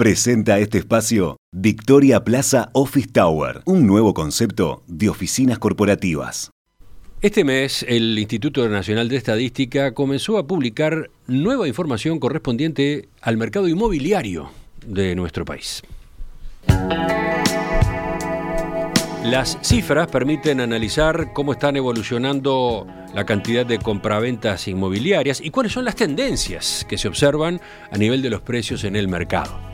Presenta este espacio Victoria Plaza Office Tower, un nuevo concepto de oficinas corporativas. Este mes, el Instituto Nacional de Estadística comenzó a publicar nueva información correspondiente al mercado inmobiliario de nuestro país. Las cifras permiten analizar cómo están evolucionando la cantidad de compraventas inmobiliarias y cuáles son las tendencias que se observan a nivel de los precios en el mercado.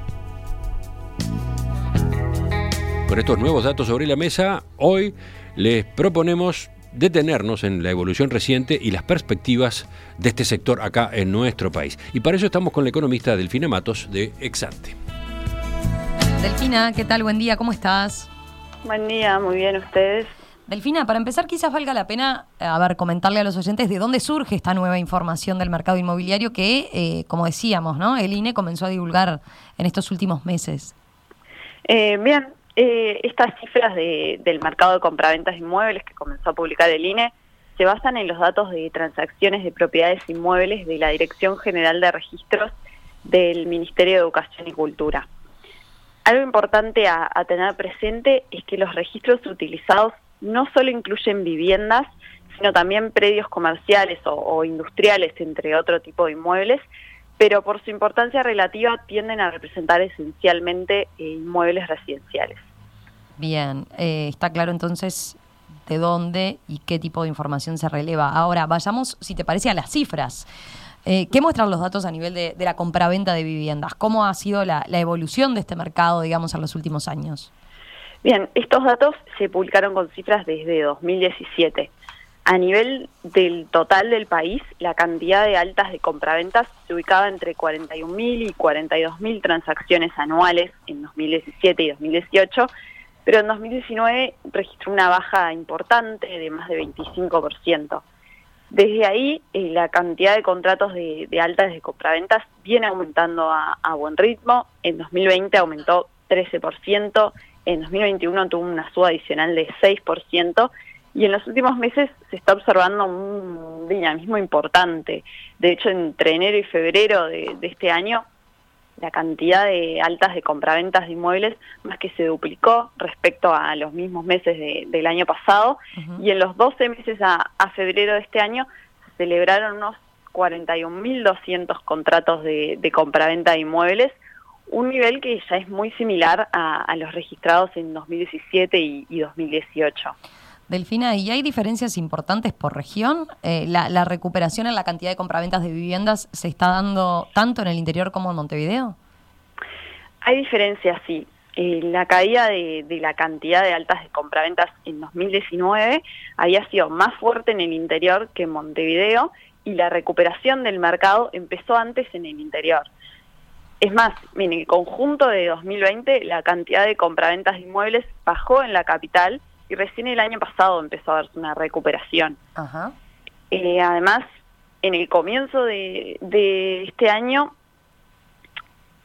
Con estos nuevos datos sobre la mesa, hoy les proponemos detenernos en la evolución reciente y las perspectivas de este sector acá en nuestro país. Y para eso estamos con la economista Delfina Matos de Exante. Delfina, ¿qué tal? Buen día, ¿cómo estás? Buen día, muy bien, ¿ustedes? Delfina, para empezar quizás valga la pena, a ver, comentarle a los oyentes de dónde surge esta nueva información del mercado inmobiliario que, eh, como decíamos, ¿no? El INE comenzó a divulgar en estos últimos meses. Eh, bien, eh, estas cifras del mercado de compraventas de inmuebles que comenzó a publicar el INE se basan en los datos de transacciones de propiedades inmuebles de la Dirección General de Registros del Ministerio de Educación y Cultura. Algo importante a, tener presente es que los registros utilizados no solo incluyen viviendas, sino también predios comerciales o industriales, entre otro tipo de inmuebles, pero por su importancia relativa tienden a representar esencialmente eh, inmuebles residenciales. Bien, eh, está claro entonces de dónde y qué tipo de información se releva. Ahora, vayamos, si te parece, a las cifras. Eh, ¿Qué muestran los datos a nivel de, la compraventa de viviendas? ¿Cómo ha sido la, la, evolución de este mercado, digamos, en los últimos años? Bien, estos datos se publicaron con cifras desde 2017. A nivel del total del país, la cantidad de altas de compraventas se ubicaba entre 41.000 y 42.000 transacciones anuales en 2017 y 2018, pero en 2019 registró una baja importante de más de 25%. Desde ahí, eh, la cantidad de contratos de, altas de compraventas viene aumentando a buen ritmo. En 2020 aumentó 13%, en 2021 tuvo una suba adicional de 6%, y en los últimos meses se está observando un dinamismo importante. De hecho, entre enero y febrero de, este año, la cantidad de altas de compraventas de inmuebles más que se duplicó respecto a los mismos meses del año pasado. Y en los 12 meses a, febrero de este año se celebraron unos 41.200 contratos de, de compraventa de inmuebles, un nivel que ya es muy similar a, los registrados en 2017 y, y 2018. Delfina, ¿y hay diferencias importantes por región? Eh, la, recuperación en la cantidad de compraventas de viviendas se está dando tanto en el interior como en Montevideo? Hay diferencias, sí. Eh, la caída de, la cantidad de altas de compraventas en 2019 había sido más fuerte en el interior que en Montevideo y la recuperación del mercado empezó antes en el interior. Es más, en el conjunto de 2020 la cantidad de compraventas de inmuebles bajó en la capital y recién el año pasado empezó a verse una recuperación. Eh, además, en el comienzo de, este año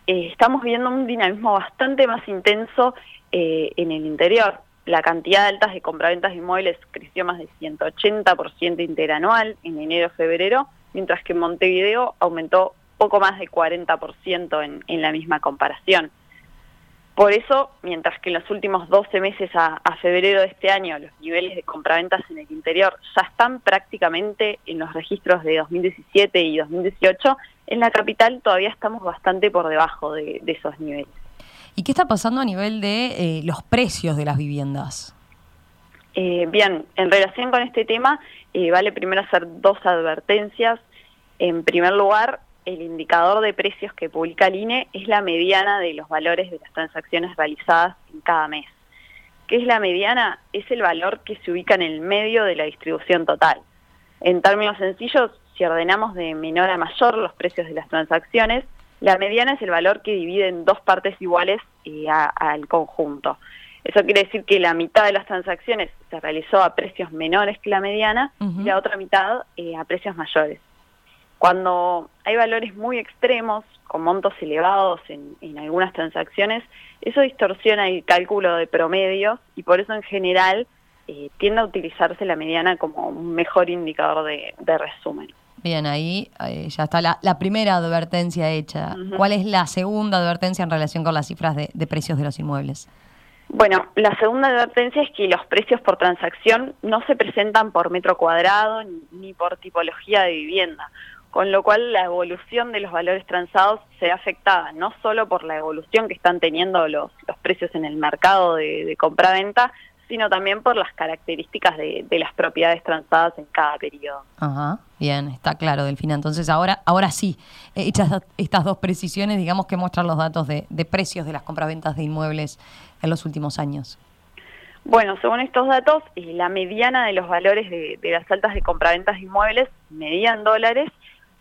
eh, estamos viendo un dinamismo bastante más intenso eh, en el interior. La cantidad de altas de compraventas de inmuebles creció más de 180% interanual en enero-febrero, mientras que en Montevideo aumentó poco más de 40% en, en la misma comparación. Por eso, mientras que en los últimos 12 meses a, febrero de este año los niveles de compraventas en el interior ya están prácticamente en los registros de 2017 y 2018, en la capital todavía estamos bastante por debajo de, esos niveles. ¿Y qué está pasando a nivel de eh, los precios de las viviendas? Eh, bien, en relación con este tema, eh, vale primero hacer dos advertencias. En primer lugar, el indicador de precios que publica el INE es la mediana de los valores de las transacciones realizadas en cada mes. ¿Qué es la mediana? Es el valor que se ubica en el medio de la distribución total. En términos sencillos, si ordenamos de menor a mayor los precios de las transacciones, la mediana es el valor que divide en dos partes iguales eh, al conjunto. Eso quiere decir que la mitad de las transacciones se realizó a precios menores que la mediana y la otra mitad eh, a precios mayores. Cuando hay valores muy extremos, con montos elevados en, algunas transacciones, eso distorsiona el cálculo de promedios y por eso en general eh, tiende a utilizarse la mediana como un mejor indicador de, resumen. Bien, ahí eh, ya está la, primera advertencia hecha. ¿Cuál es la segunda advertencia en relación con las cifras de, de, precios de los inmuebles? Bueno, la segunda advertencia es que los precios por transacción no se presentan por metro cuadrado ni por tipología de vivienda con lo cual la evolución de los valores transados se ve afectada no solo por la evolución que están teniendo los, los precios en el mercado de, de compra-venta, sino también por las características de, las propiedades transadas en cada periodo. Ajá, bien, está claro, Delfina. Entonces ahora, ahora sí, eh, hechas estas dos precisiones, digamos que muestran los datos de, precios de las compraventas de inmuebles en los últimos años. Bueno, según estos datos, eh, la mediana de los valores de, de las altas de compraventas de inmuebles, medida en dólares,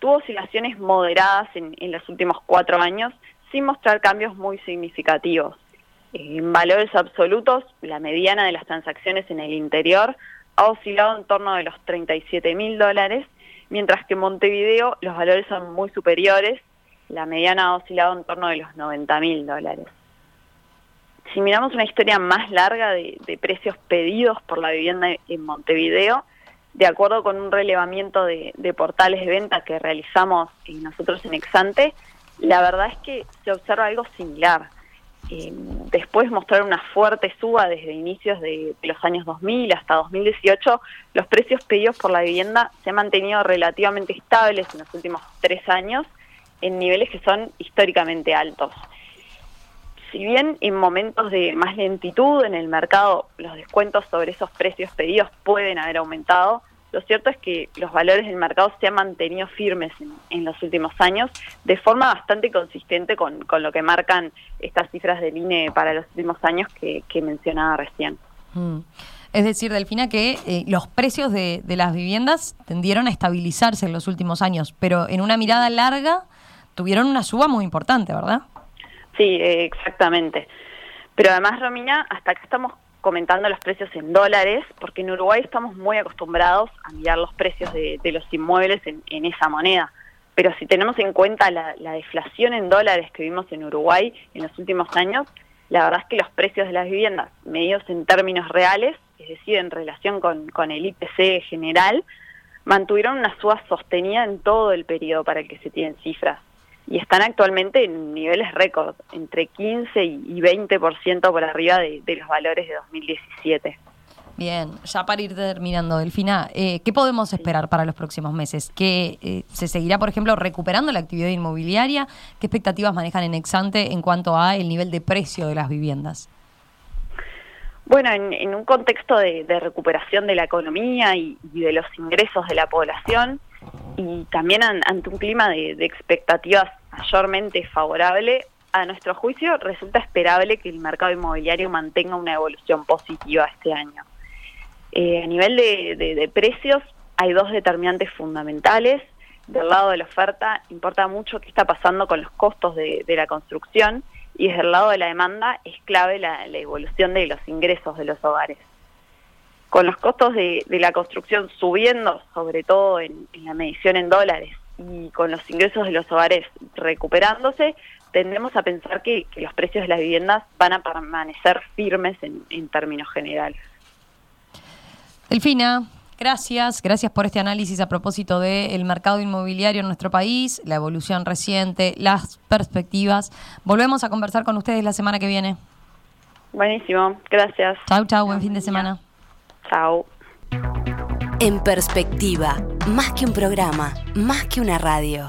tuvo oscilaciones moderadas en, los últimos cuatro años, sin mostrar cambios muy significativos. En valores absolutos, la mediana de las transacciones en el interior ha oscilado en torno de los 37 mil dólares, mientras que en Montevideo los valores son muy superiores, la mediana ha oscilado en torno de los 90 mil dólares. Si miramos una historia más larga de precios pedidos por la vivienda en Montevideo, de acuerdo con un relevamiento de, portales de venta que realizamos nosotros en Exante, la verdad es que se observa algo similar. Eh, después mostrar una fuerte suba desde inicios de, los años 2000 hasta 2018, los precios pedidos por la vivienda se han mantenido relativamente estables en los últimos tres años en niveles que son históricamente altos. Si bien en momentos de más lentitud en el mercado los descuentos sobre esos precios pedidos pueden haber aumentado, lo cierto es que los valores del mercado se han mantenido firmes en, los últimos años de forma bastante consistente con, lo que marcan estas cifras del INE para los últimos años que, mencionaba recién. Mm. Es decir, Delfina, que eh, los precios de, de las viviendas tendieron a estabilizarse en los últimos años, pero en una mirada larga tuvieron una suba muy importante, ¿verdad? Sí, exactamente. Pero además, Romina, hasta acá estamos comentando los precios en dólares, porque en Uruguay estamos muy acostumbrados a mirar los precios de, los inmuebles en, esa moneda. Pero si tenemos en cuenta la, deflación en dólares que vimos en Uruguay en los últimos años, la verdad es que los precios de las viviendas, medidos en términos reales, es decir, en relación con, con el IPC general, mantuvieron una suba sostenida en todo el periodo para el que se tienen cifras y están actualmente en niveles récord, entre 15 y 20% por arriba de, los valores de 2017. Bien, ya para ir terminando, Delfina, eh, ¿qué podemos esperar para los próximos meses? ¿Que eh, se seguirá, por ejemplo, recuperando la actividad inmobiliaria? ¿Qué expectativas manejan en Exante en cuanto a el nivel de precio de las viviendas? Bueno, en, un contexto de, recuperación de la economía y de los ingresos de la población, y también ante un clima de, expectativas mayormente favorable, a nuestro juicio resulta esperable que el mercado inmobiliario mantenga una evolución positiva este año. Eh, a nivel de, precios hay dos determinantes fundamentales. Del lado de la oferta importa mucho qué está pasando con los costos de, la construcción y desde el lado de la demanda es clave la evolución de los ingresos de los hogares con los costos de, la construcción subiendo, sobre todo en, la medición en dólares, y con los ingresos de los hogares recuperándose, tendremos a pensar que, los precios de las viviendas van a permanecer firmes en, términos generales. Delfina, gracias. Gracias por este análisis a propósito del mercado inmobiliario en nuestro país, la evolución reciente, las perspectivas. Volvemos a conversar con ustedes la semana que viene. Buenísimo, gracias. Chau, chau, buen fin de semana. Chao. En perspectiva, más que un programa, más que una radio.